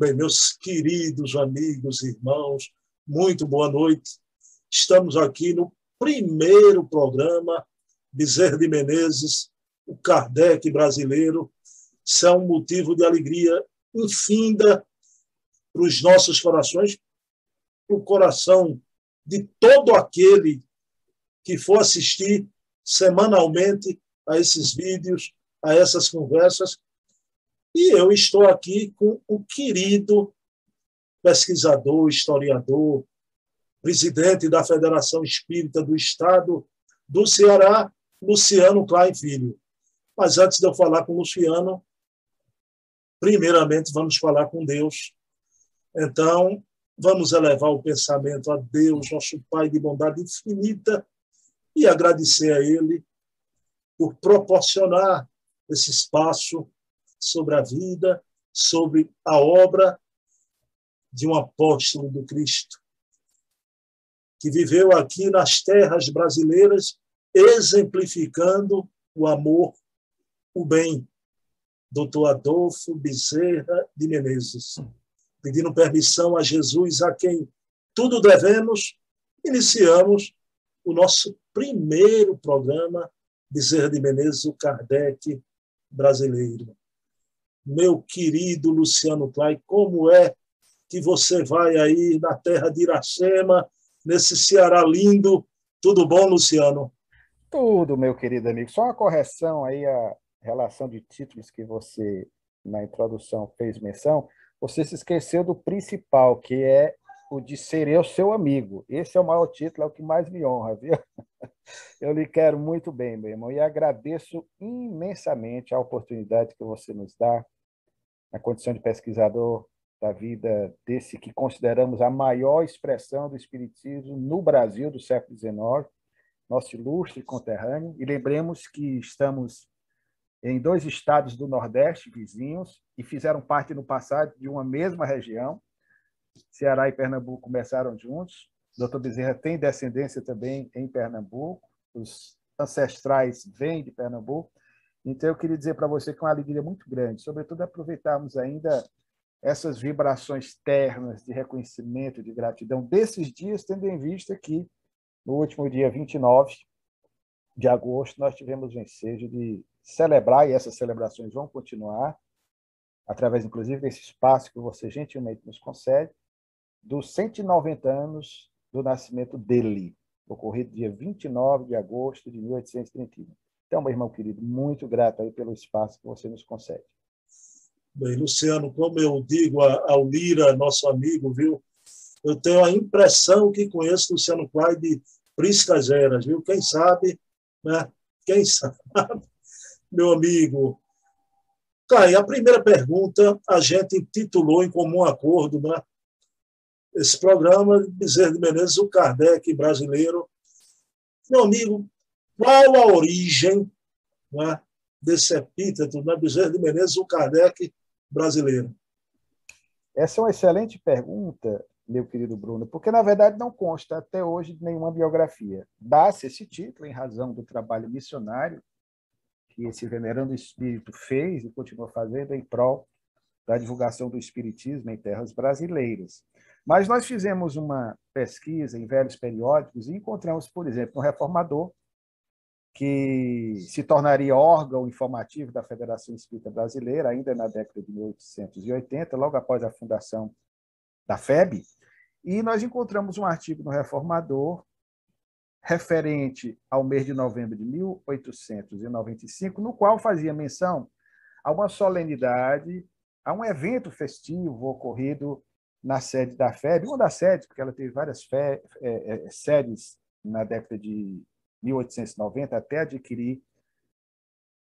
Bem, meus queridos amigos, irmãos, muito boa noite. Estamos aqui no primeiro programa Bezerra de Menezes, o Kardec brasileiro. Isso é um motivo de alegria infinda para os nossos corações, para o coração de todo aquele que for assistir semanalmente a esses vídeos, a essas conversas. E eu estou aqui com o querido pesquisador, historiador, presidente da Federação Espírita do Estado do Ceará, Luciano Klein Filho. Mas antes de eu falar com o Luciano, primeiramente vamos falar com Deus. Então, vamos elevar o pensamento a Deus, nosso Pai de bondade infinita, e agradecer a Ele por proporcionar esse espaço sobre a vida, sobre a obra de um apóstolo do Cristo, que viveu aqui nas terras brasileiras, exemplificando o amor, o bem. Doutor Adolfo Bezerra de Menezes. Pedindo permissão a Jesus, a quem tudo devemos, iniciamos o nosso primeiro programa Bezerra de Menezes, o Kardec brasileiro. Meu querido Luciano Clay, como é que você vai aí na terra de Iracema, nesse Ceará lindo? Tudo bom, Luciano? Tudo, meu querido amigo. Só uma correção aí a relação de títulos que você na introdução fez menção. Você se esqueceu do principal, que é o de ser eu seu amigo. Esse é o maior título, é o que mais me honra, viu? Eu lhe quero muito bem, meu irmão, e agradeço imensamente a oportunidade que você nos dá, na condição de pesquisador da vida desse que consideramos a maior expressão do Espiritismo no Brasil do século XIX, nosso ilustre conterrâneo. E lembremos que estamos em dois estados do Nordeste vizinhos e fizeram parte no passado de uma mesma região, Ceará e Pernambuco começaram juntos. Doutor Bezerra tem descendência também em Pernambuco. Os ancestrais vêm de Pernambuco. Então, eu queria dizer para você que é uma alegria muito grande, sobretudo aproveitarmos ainda essas vibrações ternas de reconhecimento, de gratidão desses dias, tendo em vista que no último dia 29 de agosto nós tivemos o ensejo de celebrar, e essas celebrações vão continuar, através inclusive desse espaço que você gentilmente nos concede, dos 190 anos do nascimento dele, ocorrido dia 29 de agosto de 1831. Então, meu irmão querido, muito grato aí pelo espaço que você nos concede. Bem, Luciano, como eu digo ao Lira, nosso amigo, viu? Eu tenho a impressão que conheço Luciano Clay de Priscas Eras, viu? Quem sabe, né? Quem sabe? Meu amigo. Clay, a primeira pergunta a gente intitulou em comum acordo, né? Esse programa Bezerra de Menezes, o Kardec brasileiro. Meu amigo, qual a origem né, desse epíteto, né, Bezerra de Menezes, o Kardec brasileiro? Essa é uma excelente pergunta, meu querido Bruno, porque, na verdade, não consta até hoje nenhuma biografia. Dá-se esse título em razão do trabalho missionário que esse venerando espírito fez e continua fazendo em prol da divulgação do espiritismo em terras brasileiras. Mas nós fizemos uma pesquisa em velhos periódicos e encontramos, por exemplo, um reformador que se tornaria órgão informativo da Federação Espírita Brasileira, ainda na década de 1880, logo após a fundação da FEB, e nós encontramos um artigo no Reformador referente ao mês de novembro de 1895, no qual fazia menção a uma solenidade, a um evento festivo ocorrido na sede da FEB, uma das sedes, porque ela teve várias fe, é, é, sedes na década de 1890 até adquirir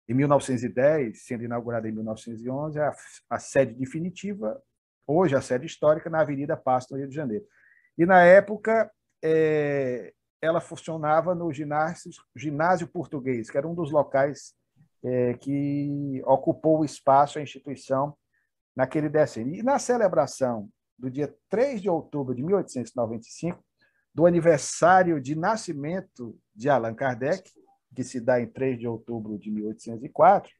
em 1910, sendo inaugurada em 1911, a, a sede definitiva, hoje a sede histórica, na Avenida Pasto, no Rio de Janeiro. E, na época, é, ela funcionava no ginásio, ginásio português, que era um dos locais é, que ocupou o espaço, a instituição, naquele décimo. E na celebração do dia 3 de outubro de 1895, do aniversário de nascimento de Allan Kardec, que se dá em 3 de outubro de 1804,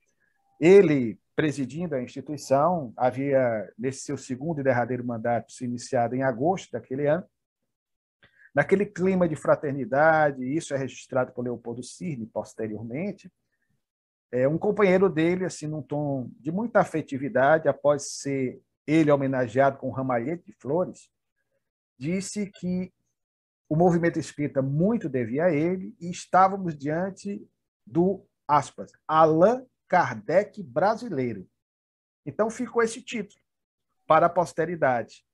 ele presidindo a instituição, havia, nesse seu segundo e derradeiro mandato, se iniciado em agosto daquele ano, naquele clima de fraternidade, isso é registrado por Leopoldo Cirne posteriormente, é, um companheiro dele, assim, num tom de muita afetividade, após ser ele homenageado com um ramalhete de flores, disse que o movimento espírita muito devia a ele e estávamos diante do, aspas, Allan Kardec brasileiro. Então ficou esse título para a posteridade,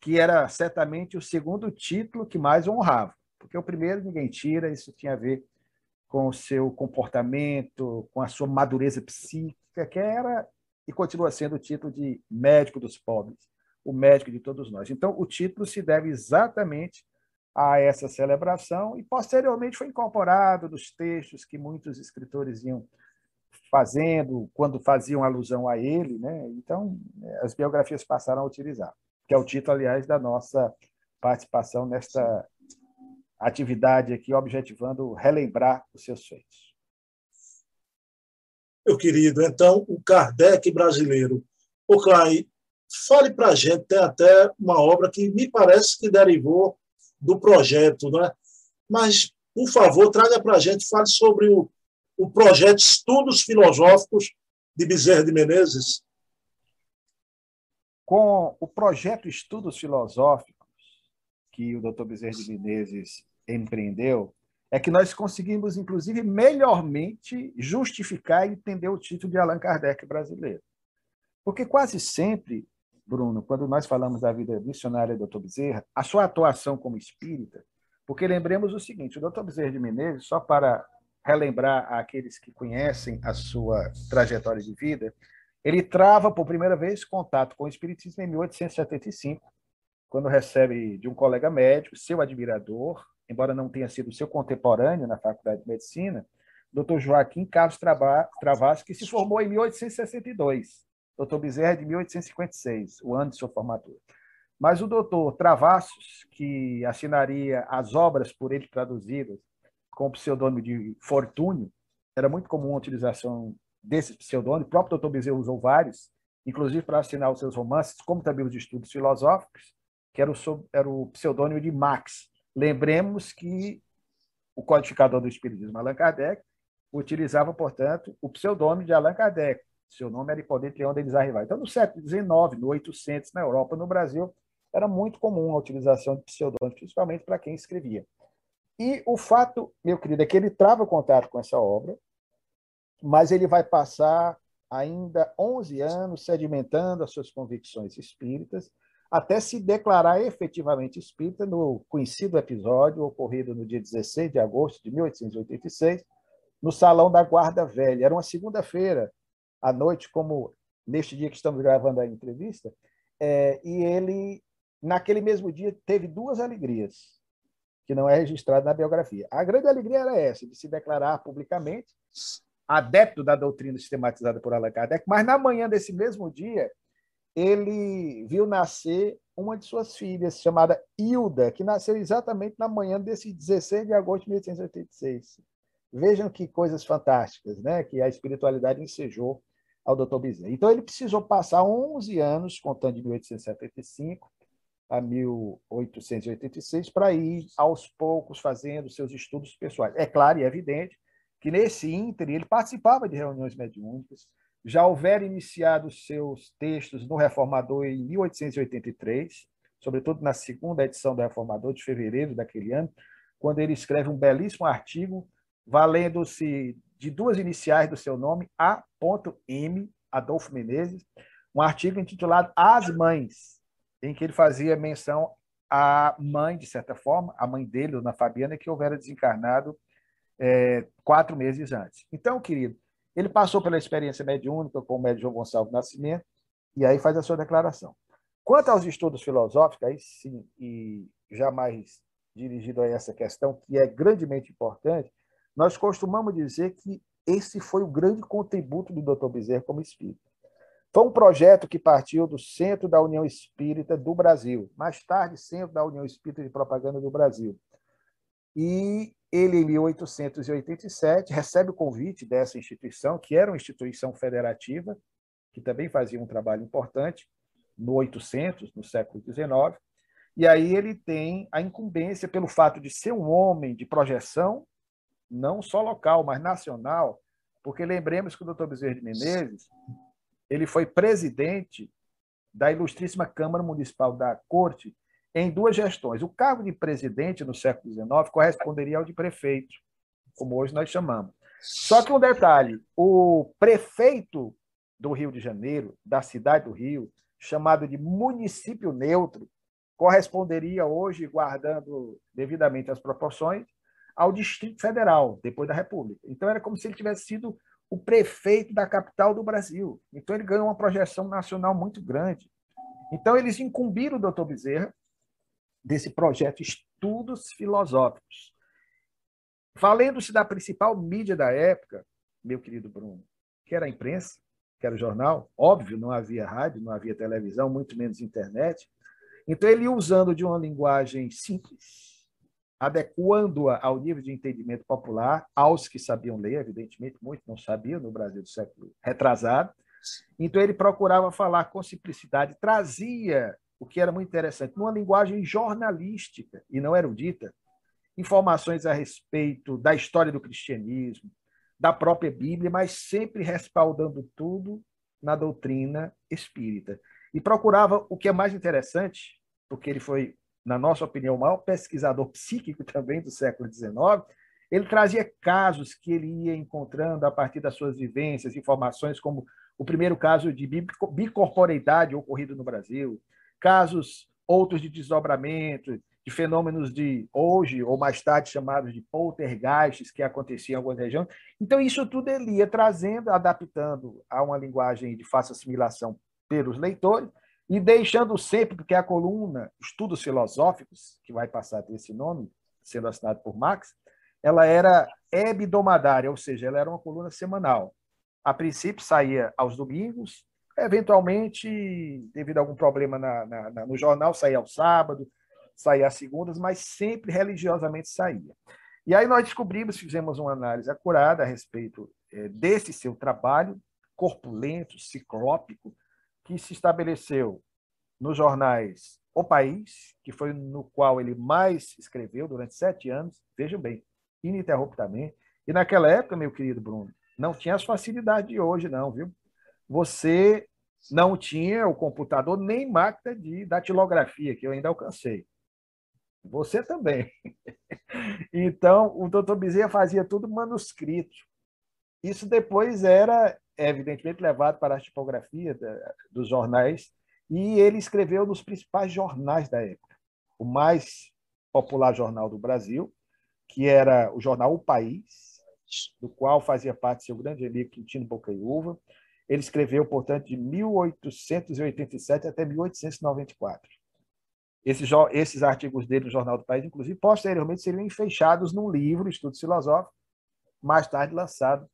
que era certamente o segundo título que mais honrava, porque o primeiro ninguém tira, isso tinha a ver com o seu comportamento, com a sua madureza psíquica, que era e continua sendo o título de médico dos pobres, o médico de todos nós. Então, o título se deve exatamente a essa celebração e posteriormente foi incorporado nos textos que muitos escritores iam fazendo quando faziam alusão a ele, né? Então, as biografias passaram a utilizar, que é o título, aliás, da nossa participação nesta atividade aqui, objetivando relembrar os seus feitos. Meu querido, então, o Kardec brasileiro. O Clay, fale para a gente, tem até uma obra que me parece que derivou do projeto, não é? Mas, por favor, traga para a gente, fale sobre o, o projeto Estudos Filosóficos de Bezerra de Menezes. Com o projeto Estudos Filosóficos, que o Dr. Bezerra de Menezes empreendeu, é que nós conseguimos, inclusive, melhormente justificar e entender o título de Allan Kardec brasileiro. Porque quase sempre, Bruno, quando nós falamos da vida missionária do Dr. Bezerra, a sua atuação como espírita, porque lembremos o seguinte, o Dr. Bezerra de Menezes, só para relembrar àqueles que conhecem a sua trajetória de vida, ele trava por primeira vez contato com o espiritismo em 1875, quando recebe de um colega médico, seu admirador, embora não tenha sido seu contemporâneo na Faculdade de Medicina, Dr. Joaquim Carlos Travassos, que se formou em 1862. Dr. Bezerra de 1856, o ano de sua formatura. Mas o doutor Travassos, que assinaria as obras por ele traduzidas com o pseudônimo de Fortúnio, era muito comum a utilização desse pseudônimo. O próprio doutor Bezerra usou vários, inclusive para assinar os seus romances, como também os estudos filosóficos, que era o, era o pseudônimo de Max, Lembremos que o codificador do Espiritismo, Allan Kardec, utilizava, portanto, o pseudônimo de Allan Kardec. Seu nome era Hipólito Leão Denis Arrival. Então, no século XIX, no 800, na Europa, no Brasil, era muito comum a utilização de pseudônimos, principalmente para quem escrevia. E o fato, meu querido, é que ele trava contato com essa obra, mas ele vai passar ainda 11 anos sedimentando as suas convicções espíritas, até se declarar efetivamente espírita no conhecido episódio ocorrido no dia 16 de agosto de 1886, no Salão da Guarda Velha. Era uma segunda-feira à noite, como neste dia que estamos gravando a entrevista, é, e ele, naquele mesmo dia, teve duas alegrias, que não é registrada na biografia. A grande alegria era essa, de se declarar publicamente adepto da doutrina sistematizada por Allan Kardec, mas na manhã desse mesmo dia, ele viu nascer uma de suas filhas, chamada Hilda, que nasceu exatamente na manhã desse 16 de agosto de 1886. Vejam que coisas fantásticas né, que a espiritualidade ensejou ao Dr. Bezerra. Então, ele precisou passar 11 anos, contando de 1875 a 1886, para ir, aos poucos, fazendo seus estudos pessoais. É claro e evidente que, nesse ínter, ele participava de reuniões mediúnicas, já houver iniciado seus textos no Reformador em 1883, sobretudo na segunda edição do Reformador, de fevereiro daquele ano, quando ele escreve um belíssimo artigo, valendo-se de duas iniciais do seu nome, A.M. Adolfo Menezes, um artigo intitulado As Mães, em que ele fazia menção à mãe, de certa forma, a mãe dele, Dona Fabiana, que houvera desencarnado é, quatro meses antes. Então, querido, ele passou pela experiência mediúnica com o médico João Gonçalves Nascimento e aí faz a sua declaração. Quanto aos estudos filosóficos, aí sim, e jamais dirigido a essa questão, que é grandemente importante, nós costumamos dizer que esse foi o grande contributo do Dr. Bezerra como espírita. Foi um projeto que partiu do Centro da União Espírita do Brasil, mais tarde, Centro da União Espírita de Propaganda do Brasil. E ele, em 1887, recebe o convite dessa instituição, que era uma instituição federativa, que também fazia um trabalho importante no 800, no século XIX. E aí ele tem a incumbência, pelo fato de ser um homem de projeção, não só local, mas nacional, porque lembremos que o doutor Bezerra de Menezes ele foi presidente da Ilustríssima Câmara Municipal da Corte em duas gestões. O cargo de presidente no século XIX corresponderia ao de prefeito, como hoje nós chamamos. Só que um detalhe: o prefeito do Rio de Janeiro, da cidade do Rio, chamado de município neutro, corresponderia hoje, guardando devidamente as proporções, ao Distrito Federal, depois da República. Então, era como se ele tivesse sido o prefeito da capital do Brasil. Então, ele ganhou uma projeção nacional muito grande. Então, eles incumbiram o doutor Bezerra desse projeto Estudos Filosóficos. Valendo-se da principal mídia da época, meu querido Bruno, que era a imprensa, que era o jornal, óbvio, não havia rádio, não havia televisão, muito menos internet. Então, ele usando de uma linguagem simples, adequando-a ao nível de entendimento popular, aos que sabiam ler, evidentemente, muitos não sabiam no Brasil do século retrasado. Então, ele procurava falar com simplicidade, trazia o que era muito interessante, numa linguagem jornalística e não erudita, informações a respeito da história do cristianismo, da própria Bíblia, mas sempre respaldando tudo na doutrina espírita. E procurava o que é mais interessante, porque ele foi, na nossa opinião, o maior pesquisador psíquico também do século XIX, ele trazia casos que ele ia encontrando a partir das suas vivências, informações como o primeiro caso de bicorporeidade ocorrido no Brasil, casos outros de desdobramento, de fenômenos de hoje ou mais tarde chamados de poltergeists que aconteciam em algumas regiões. Então, isso tudo ele ia trazendo, adaptando a uma linguagem de fácil assimilação pelos leitores e deixando sempre, porque a coluna Estudos Filosóficos, que vai passar a ter esse nome, sendo assinado por Max, ela era hebdomadária, ou seja, ela era uma coluna semanal. A princípio saía aos domingos, eventualmente, devido a algum problema na, na, no jornal, saía ao sábado, saía às segundas, mas sempre religiosamente saía. E aí nós descobrimos, fizemos uma análise acurada a respeito é, desse seu trabalho corpulento, ciclópico, que se estabeleceu nos jornais O País, que foi no qual ele mais escreveu durante sete anos, vejam bem, ininterruptamente. E naquela época, meu querido Bruno, não tinha as facilidades de hoje, não, viu? Você não tinha o computador nem máquina de datilografia, que eu ainda alcancei. Você também. Então, o doutor Bezerra fazia tudo manuscrito. Isso depois era, evidentemente, levado para a tipografia dos jornais, e ele escreveu nos principais jornais da época. O mais popular jornal do Brasil, que era o jornal O País, do qual fazia parte seu grande amigo Quintino Bocaiúva. Ele escreveu, portanto, de 1887 até 1894. Esses, esses artigos dele no Jornal do País, inclusive, posteriormente seriam enfechados num livro, Estudos Filosóficos, mais tarde lançado,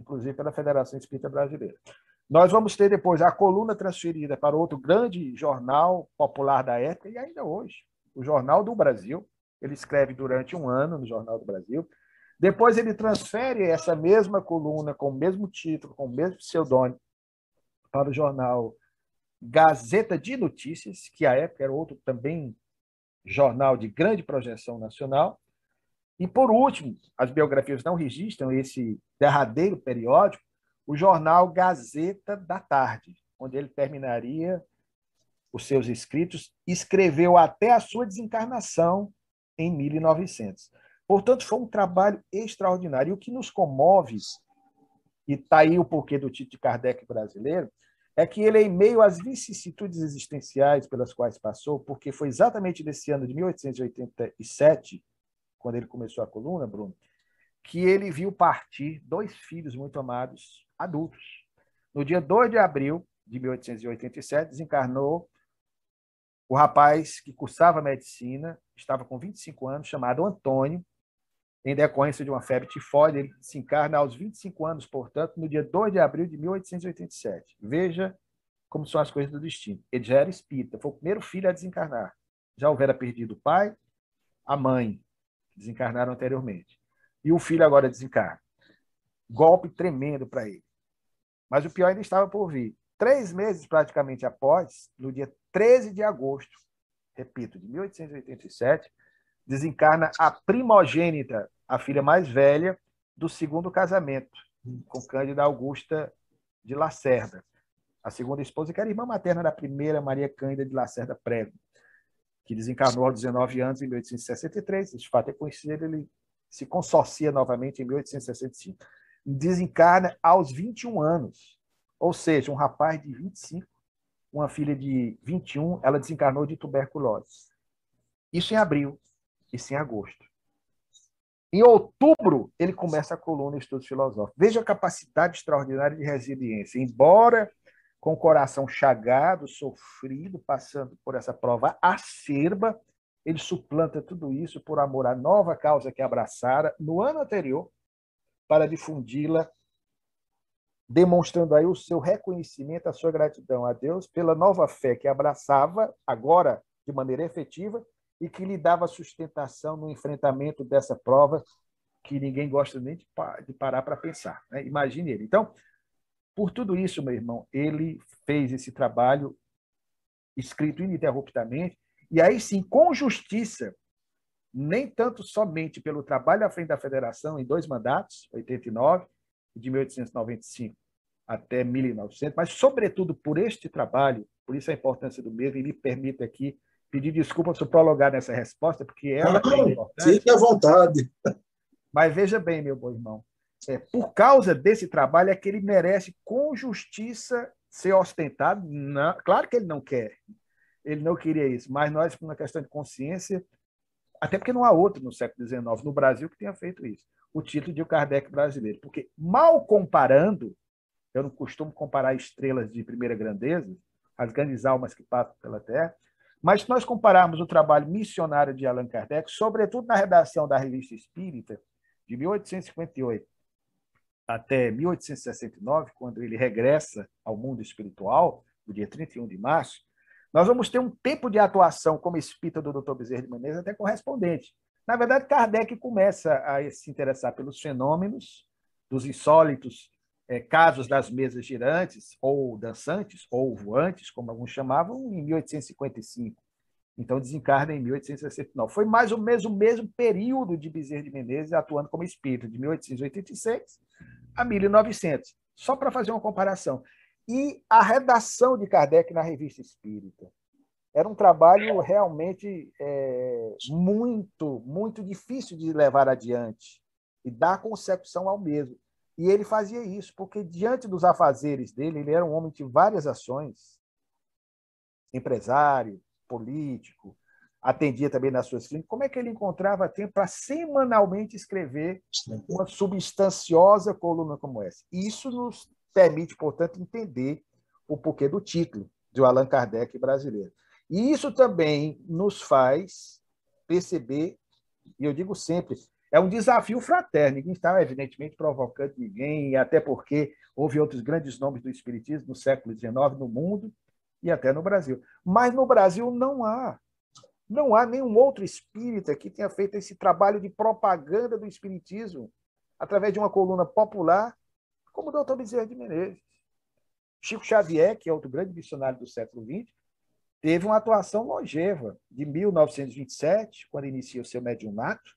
inclusive, pela Federação Espírita Brasileira. Nós vamos ter depois a coluna transferida para outro grande jornal popular da época, e ainda hoje, o Jornal do Brasil. Ele escreve durante um ano no Jornal do Brasil. Depois ele transfere essa mesma coluna, com o mesmo título, com o mesmo pseudônimo, para o jornal Gazeta de Notícias, que à época era outro também jornal de grande projeção nacional. E, por último, as biografias não registram esse derradeiro periódico, o jornal Gazeta da Tarde, onde ele terminaria os seus escritos, escreveu até a sua desencarnação em 1900. Portanto, foi um trabalho extraordinário. E o que nos comove, e está aí o porquê do de Kardec brasileiro, é que ele, em meio às vicissitudes existenciais pelas quais passou, porque foi exatamente nesse ano de 1887, quando ele começou a coluna, Bruno, que ele viu partir dois filhos muito amados, adultos. No dia 2 de abril de 1887, desencarnou o rapaz que cursava medicina, estava com 25 anos, chamado Antônio, em decorrência de uma febre tifoide. Ele se encarna aos 25 anos, portanto, no dia 2 de abril de 1887. Veja como são as coisas do destino. Ele já era espírita, foi o primeiro filho a desencarnar. Já houvera perdido o pai, a mãe, desencarnaram anteriormente. E o filho agora desencarna. Golpe tremendo para ele. Mas o pior ainda estava por vir. três meses praticamente após, no dia 13 de agosto, repito, de 1887, desencarna a primogênita, a filha mais velha do segundo casamento, com Cândida Augusta de Lacerda. A segunda esposa, que era irmã materna da primeira, Maria Cândida de Lacerda Prego, que desencarnou aos 19 anos, em 1863. Esse fato é conhecido, ele se consorcia novamente em 1865. Desencarna aos 21 anos, ou seja, um rapaz de 25, uma filha de 21, ela desencarnou de tuberculose. Isso em abril, isso em agosto. Em outubro, ele começa a coluna Estudos Filosóficos. Veja a capacidade extraordinária de resiliência. Embora com o coração chagado, sofrido, passando por essa prova acerba, ele suplanta tudo isso por amor à nova causa que abraçara no ano anterior, para difundi-la, demonstrando aí o seu reconhecimento, a sua gratidão a Deus pela nova fé que abraçava, agora de maneira efetiva, e que lhe dava sustentação no enfrentamento dessa prova que ninguém gosta nem de, parar para pensar. Né? Imagine ele. Então, por tudo isso, meu irmão, ele fez esse trabalho escrito ininterruptamente, e aí sim, com justiça, nem tanto somente pelo trabalho à frente da federação em dois mandatos, 89 e de 1895 até 1900, mas sobretudo por este trabalho, por isso a importância do mesmo, e me permita aqui pedir desculpa se eu prolongar nessa resposta, porque ela Não, é importante. Fique à vontade. Mas veja bem, meu bom irmão, é, por causa desse trabalho é que ele merece com justiça ser ostentado. Não, claro que ele não quer, ele não queria isso, mas nós, por uma questão de consciência, até porque não há outro no século XIX, no Brasil, que tenha feito isso, o título de o Kardec brasileiro. Porque, mal comparando, eu não costumo comparar estrelas de primeira grandeza, as grandes almas que passam pela Terra, mas se nós compararmos o trabalho missionário de Allan Kardec, sobretudo na redação da Revista Espírita, de 1858 até 1869, quando ele regressa ao mundo espiritual, no dia 31 de março, nós vamos ter um tempo de atuação como espírita do Dr. Bezerra de Menezes até correspondente. Na verdade, Kardec começa a se interessar pelos fenômenos, dos insólitos casos das mesas girantes, ou dançantes, ou voantes, como alguns chamavam, em 1855. Então, desencarna em 1869. Foi mais ou menos o mesmo período de Bezerra de Menezes atuando como espírito, de 1886 a 1900. Só para fazer uma comparação. E a redação de Kardec na Revista Espírita. Era um trabalho realmente é, muito, muito difícil de levar adiante e dar concepção ao mesmo. E ele fazia isso, porque diante dos afazeres dele, ele era um homem de várias ações, empresário, político, atendia também nas suas clínicas, como é que ele encontrava tempo para semanalmente escrever uma substanciosa coluna como essa? Isso nos permite, portanto, entender o porquê do título de Allan Kardec brasileiro. E isso também nos faz perceber, e eu digo sempre, é um desafio fraterno, ninguém está, evidentemente, provocando ninguém, até porque houve outros grandes nomes do Espiritismo no século XIX no mundo e até no Brasil. Mas no Brasil não há. Não há nenhum outro espírita que tenha feito esse trabalho de propaganda do Espiritismo através de uma coluna popular, como o doutor Bezerra de Menezes. Chico Xavier, que é outro grande missionário do século XX, teve uma atuação longeva, de 1927, quando inicia o seu mediunato,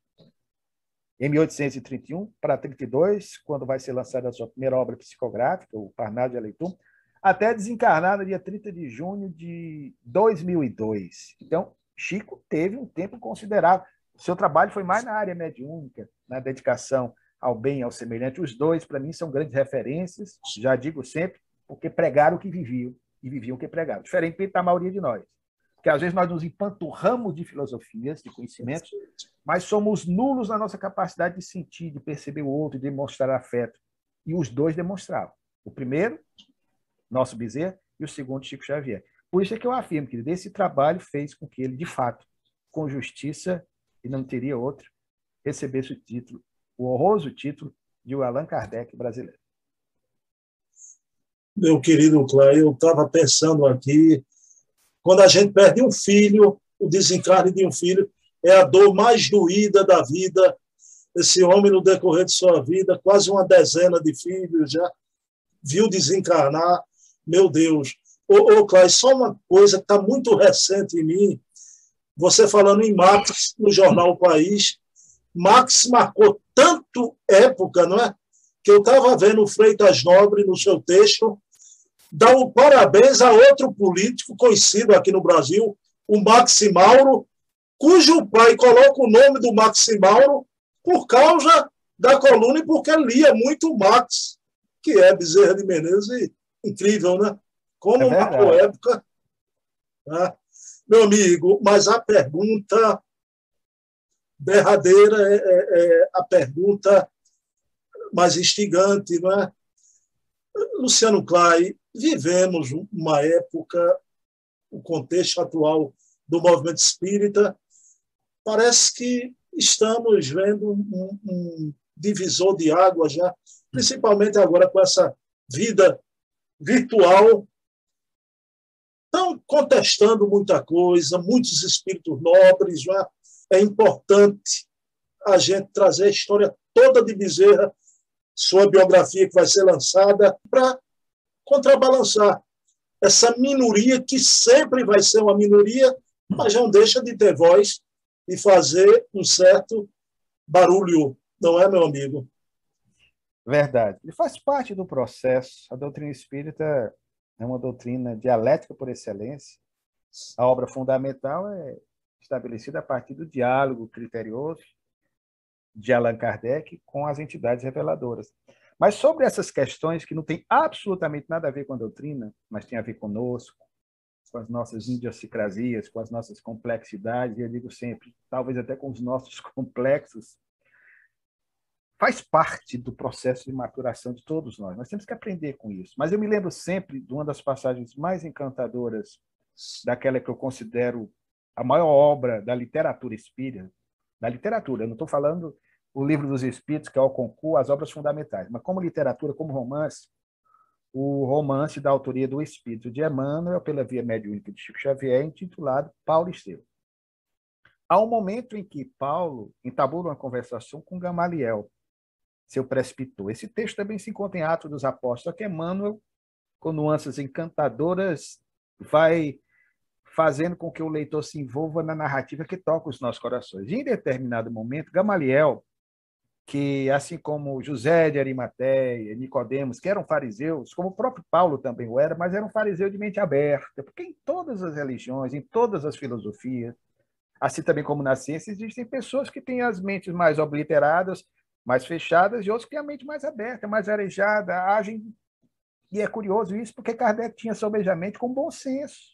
em 1831 para 32, quando vai ser lançada a sua primeira obra psicográfica, o Parnado de Aleitum, até desencarnar no dia 30 de junho de 2002. Então, Chico teve um tempo considerável. Seu trabalho foi mais na área mediúnica, na dedicação ao bem e ao semelhante. Os dois, para mim, são grandes referências, já digo sempre, porque pregaram o que viviam e viviam o que pregaram. Diferente da maioria de nós que às vezes nós nos empanturramos de filosofias, de conhecimentos, mas somos nulos na nossa capacidade de sentir, de perceber o outro, de demonstrar afeto. E os dois demonstravam. O primeiro, nosso Bezerra, e o segundo, Chico Xavier. Por isso é que eu afirmo que esse trabalho fez com que ele, de fato, com justiça, e não teria outro, recebesse o título, o honroso título de o Allan Kardec brasileiro. Meu querido Cláudio, eu estava pensando aqui quando a gente perde um filho, o desencarne de um filho é a dor mais doída da vida. Esse homem, no decorrer de sua vida, quase uma dezena de filhos já viu desencarnar. Meu Deus. Ô, ô Cláudio, só uma coisa que está muito recente em mim. Você falando em Max no jornal o País. Max marcou tanto época, não é? Que eu estava vendo o Freitas Nobre no seu texto dar um parabéns a outro político conhecido aqui no Brasil, o Maxi Mauro, cujo pai coloca o nome do Maxi Mauro por causa da coluna e porque lia muito o Max, que é Bezerra de Menezes, e incrível, né? Como é marcou época. Né? Meu amigo, mas a pergunta derradeira é, é, é a pergunta mais instigante, não é? Luciano Clay, vivemos uma época, o contexto atual do movimento espírita, parece que estamos vendo um, um divisor de água já, principalmente agora com essa vida virtual. Estão contestando muita coisa, muitos espíritos nobres. Já. É importante a gente trazer a história toda de Bezerra, sua biografia que vai ser lançada, para contrabalançar essa minoria que sempre vai ser uma minoria, mas não deixa de ter voz e fazer um certo barulho, não é, meu amigo? Verdade. Ele faz parte do processo. A doutrina espírita é uma doutrina dialética por excelência. A obra fundamental é estabelecida a partir do diálogo criterioso de Allan Kardec com as entidades reveladoras. Mas sobre essas questões que não têm absolutamente nada a ver com a doutrina, mas tem a ver conosco, com as nossas idiosincrasias, com as nossas complexidades, e eu digo sempre, talvez até com os nossos complexos, faz parte do processo de maturação de todos nós. Nós temos que aprender com isso. Mas eu me lembro sempre de uma das passagens mais encantadoras daquela que eu considero a maior obra da literatura espírita, da literatura, eu não estou falando o Livro dos Espíritos, que é o concurso, as obras fundamentais. Mas como literatura, como romance, o romance da autoria do Espírito de Emmanuel, pela via mediúnica de Chico Xavier, intitulado Paulo Esteu. Há um momento em que Paulo entabula uma conversação com Gamaliel, seu prescritor. Esse texto também se encontra em Atos dos Apóstolos, que Emmanuel, com nuances encantadoras, vai fazendo com que o leitor se envolva na narrativa que toca os nossos corações. E, em determinado momento, Gamaliel que, assim como José de Arimateia, Nicodemos, que eram fariseus, como o próprio Paulo também o era, mas eram fariseus de mente aberta, porque em todas as religiões, em todas as filosofias, assim também como na ciência, existem pessoas que têm as mentes mais obliteradas, mais fechadas, e outros que têm a mente mais aberta, mais arejada, agem. E é curioso isso, porque Kardec tinha sobejamente com bom senso.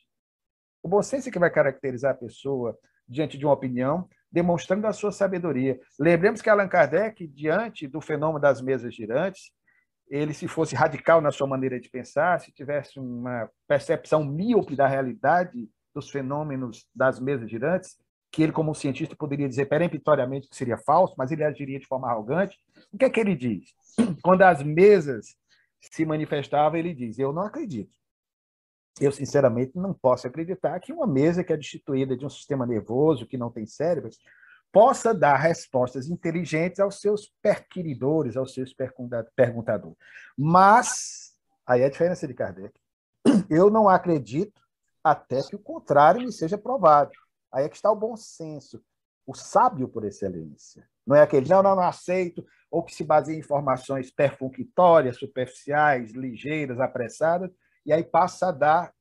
O bom senso é que vai caracterizar a pessoa diante de uma opinião, demonstrando a sua sabedoria. Lembremos que Allan Kardec, diante do fenômeno das mesas girantes, ele, se fosse radical na sua maneira de pensar, se tivesse uma percepção míope da realidade dos fenômenos das mesas girantes, que ele, como cientista, poderia dizer peremptoriamente que seria falso, mas ele agiria de forma arrogante. O que é que ele diz? Quando as mesas se manifestavam, ele diz: Eu não acredito eu, sinceramente, não posso acreditar que uma mesa que é destituída de um sistema nervoso, que não tem cérebros, possa dar respostas inteligentes aos seus perquiridores, aos seus perguntadores. Mas, aí é a diferença de Kardec. Eu não acredito até que o contrário me seja provado. Aí é que está o bom senso, o sábio por excelência. Não é aquele, não, não, não aceito, ou que se baseia em informações perfunctórias, superficiais, ligeiras, apressadas, e aí passa a dar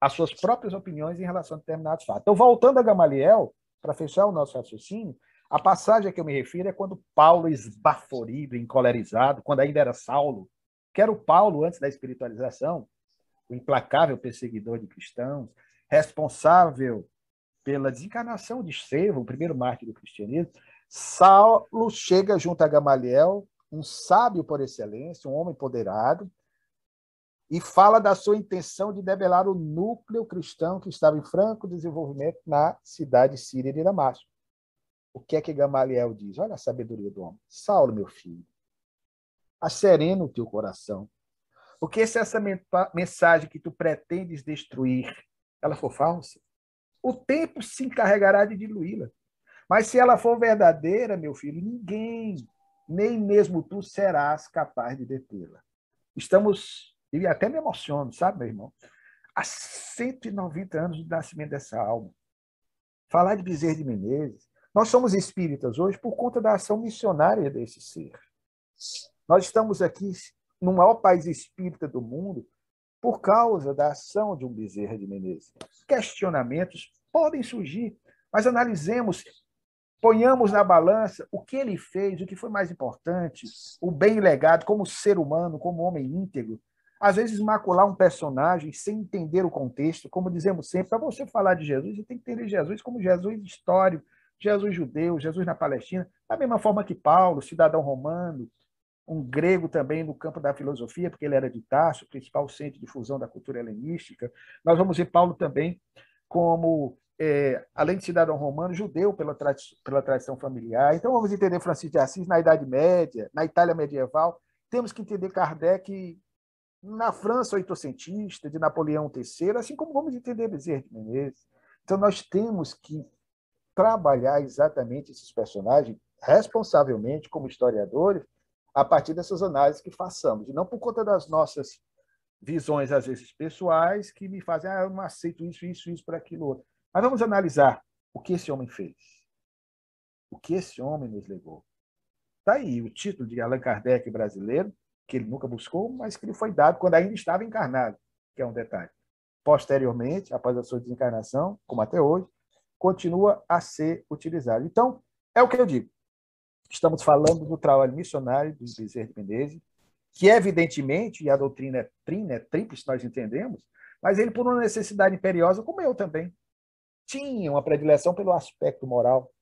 as suas próprias opiniões em relação a determinados fatos. Então, voltando a Gamaliel, para fechar o nosso raciocínio, a passagem a que eu me refiro é quando Paulo, esbaforido, encolerizado, quando ainda era Saulo, que era o Paulo antes da espiritualização, o implacável perseguidor de cristãos, responsável pela desencarnação de Estevão, o primeiro mártir do cristianismo, Saulo chega junto a Gamaliel, um sábio por excelência, um homem empoderado, e fala da sua intenção de debelar o núcleo cristão que estava em franco desenvolvimento na cidade síria de Damasco. O que é que Gamaliel diz? Olha a sabedoria do homem. Saulo, meu filho, acerena o teu coração. Porque se essa mensagem que tu pretendes destruir, ela for falsa, o tempo se encarregará de diluí-la. Mas se ela for verdadeira, meu filho, ninguém, nem mesmo tu serás capaz de detê-la. Estamos E até me emociono, sabe, meu irmão? Há 190 anos do nascimento dessa alma. Falar de Bezerra de Menezes. Nós somos espíritas hoje por conta da ação missionária desse ser. Nós estamos aqui no maior país espírita do mundo por causa da ação de um Bezerra de Menezes. Questionamentos podem surgir, mas analisemos, ponhamos na balança o que ele fez, o que foi mais importante, o bem legado como ser humano, como homem íntegro. Às vezes, macular um personagem sem entender o contexto, como dizemos sempre, para você falar de Jesus, você tem que entender Jesus como Jesus histórico, Jesus judeu, Jesus na Palestina, da mesma forma que Paulo, cidadão romano, um grego também no campo da filosofia, porque ele era de Tarso, principal centro de difusão da cultura helenística. Nós vamos ver Paulo também como, é, além de cidadão romano, judeu pela, tradi pela tradição familiar. Então vamos entender Francisco de Assis na Idade Média, na Itália medieval. Temos que entender Kardec na França oitocentista, de Napoleão III, assim como vamos entender Bezerra de Menezes. Então nós temos que trabalhar exatamente esses personagens responsavelmente como historiadores a partir dessas análises que façamos, e não por conta das nossas visões, às vezes, pessoais, que me fazem, ah, eu não aceito isso, isso, isso, para aquilo outro. Mas vamos analisar o que esse homem fez. O que esse homem nos legou. Está aí o título de Allan Kardec brasileiro, que ele nunca buscou, mas que lhe foi dado quando ainda estava encarnado, que é um detalhe. Posteriormente, após a sua desencarnação, como até hoje, continua a ser utilizado. Então, é o que eu digo. Estamos falando do trabalho missionário do Bezerra de Menezes, que evidentemente, e a doutrina é trina, é tríplice, nós entendemos, mas ele, por uma necessidade imperiosa, como eu também, tinha uma predileção pelo aspecto moral.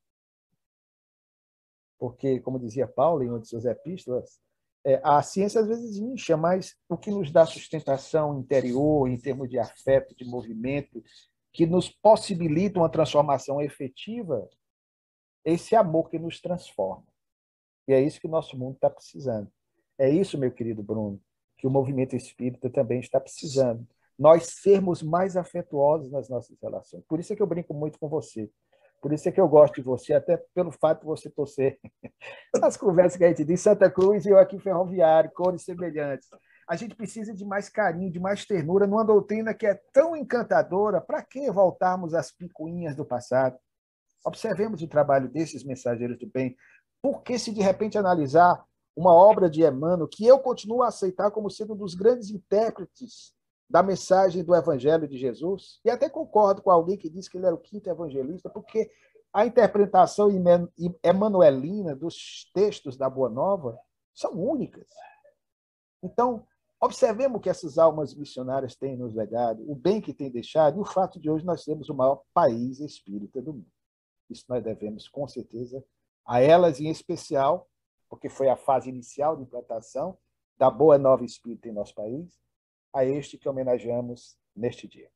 Porque, como dizia Paulo em uma de suas epístolas, é, a ciência às vezes incha, mas o que nos dá sustentação interior, em termos de afeto, de movimento, que nos possibilita uma transformação efetiva, esse amor que nos transforma. E é isso que o nosso mundo está precisando. É isso, meu querido Bruno, que o movimento espírita também está precisando. Nós sermos mais afetuosos nas nossas relações. Por isso é que eu brinco muito com você. Por isso é que eu gosto de você, até pelo fato de você torcer as conversas que a gente diz Santa Cruz e eu aqui ferroviário, cores semelhantes. A gente precisa de mais carinho, de mais ternura numa doutrina que é tão encantadora. Para que voltarmos às picuinhas do passado? Observemos o trabalho desses mensageiros do bem, porque se de repente analisar uma obra de Emmanuel, que eu continuo a aceitar como sendo um dos grandes intérpretes da mensagem do Evangelho de Jesus, e até concordo com alguém que diz que ele era o quinto evangelista, porque a interpretação emanuelina dos textos da Boa Nova são únicas. Então, observemos o que essas almas missionárias têm nos legado, o bem que têm deixado e o fato de hoje nós sermos o maior país espírita do mundo. Isso nós devemos, com certeza, a elas em especial, porque foi a fase inicial de implantação da Boa Nova Espírita em nosso país, a este que homenageamos neste dia.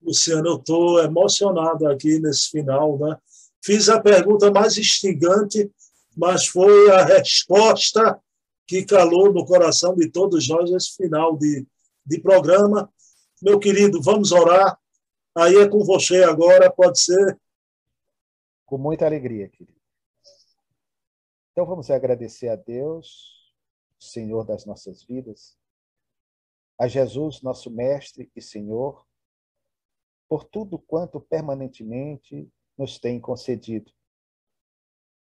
Luciano, eu estou emocionado aqui nesse final. Né? Fiz a pergunta mais instigante, mas foi a resposta que calou no coração de todos nós nesse final de, de programa. Meu querido, vamos orar. Aí é com você agora, pode ser? Com muita alegria, querido. Então vamos agradecer a Deus, Senhor das nossas vidas, a Jesus, nosso Mestre e Senhor, por tudo quanto permanentemente nos tem concedido.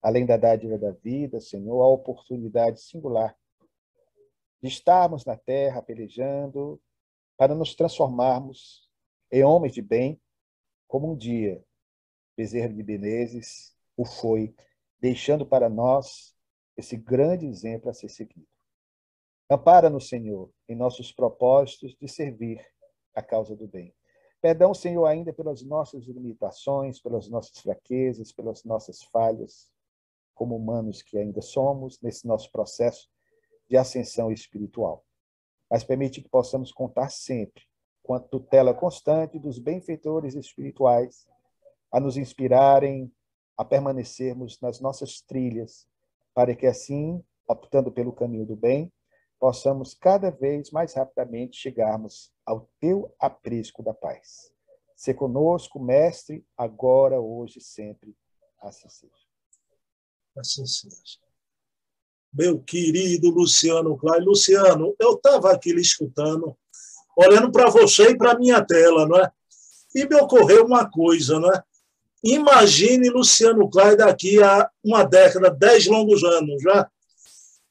Além da dádiva da vida, Senhor, a oportunidade singular de estarmos na terra pelejando para nos transformarmos em homens de bem, como um dia Bezerra de Menezes o foi, deixando para nós esse grande exemplo a ser seguido. Ampara-nos, Senhor, em nossos propósitos de servir a causa do bem. Perdão, Senhor, ainda pelas nossas limitações, pelas nossas fraquezas, pelas nossas falhas, como humanos que ainda somos, nesse nosso processo de ascensão espiritual. Mas permite que possamos contar sempre com a tutela constante dos benfeitores espirituais a nos inspirarem a permanecermos nas nossas trilhas, para que assim, optando pelo caminho do bem, possamos cada vez mais rapidamente chegarmos ao teu aprisco da paz. Se conosco, mestre, agora, hoje, sempre, assim seja. Assim seja. meu querido Luciano Klein. Luciano, eu estava aqui lhe escutando, olhando para você e para a minha tela, não é? E me ocorreu uma coisa, não é? Imagine Luciano Klein daqui a uma década, dez longos anos, já.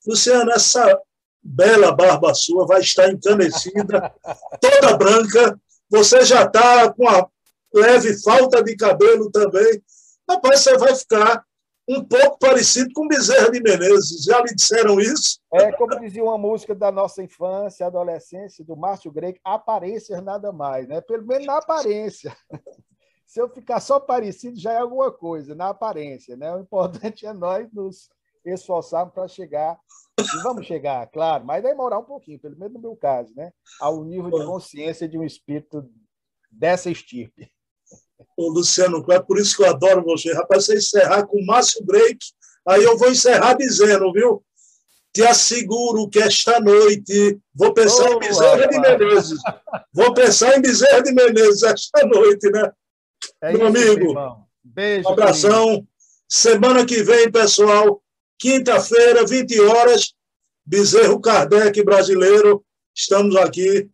Luciano, essa bela barba sua vai estar encanecida, toda branca. Você já está com a leve falta de cabelo também. Rapaz, você vai ficar um pouco parecido com Bezerra de Menezes. Já lhe disseram isso? É, como dizia uma música da nossa infância, adolescência, do Márcio Greg, aparência nada mais, né? Pelo menos na aparência. Se eu ficar só parecido, já é alguma coisa, na aparência, né? O importante é nós nos esforçarmos para chegar, e vamos chegar, claro, mas vai demorar um pouquinho, pelo menos no meu caso, né? Ao nível de consciência de um espírito dessa estirpe o Luciano Cleber, por isso que eu adoro você. Rapaz, você encerrar com o Márcio Break, aí eu vou encerrar dizendo, viu? Te asseguro que esta noite vou pensar oh, em Bezerra de Menezes. Vou pensar em Bezerra de Menezes esta noite, né? É Meu isso, amigo, meu Beijo, um abração. Querido. Semana que vem, pessoal, quinta-feira, 20 horas, Bezerro Kardec brasileiro. Estamos aqui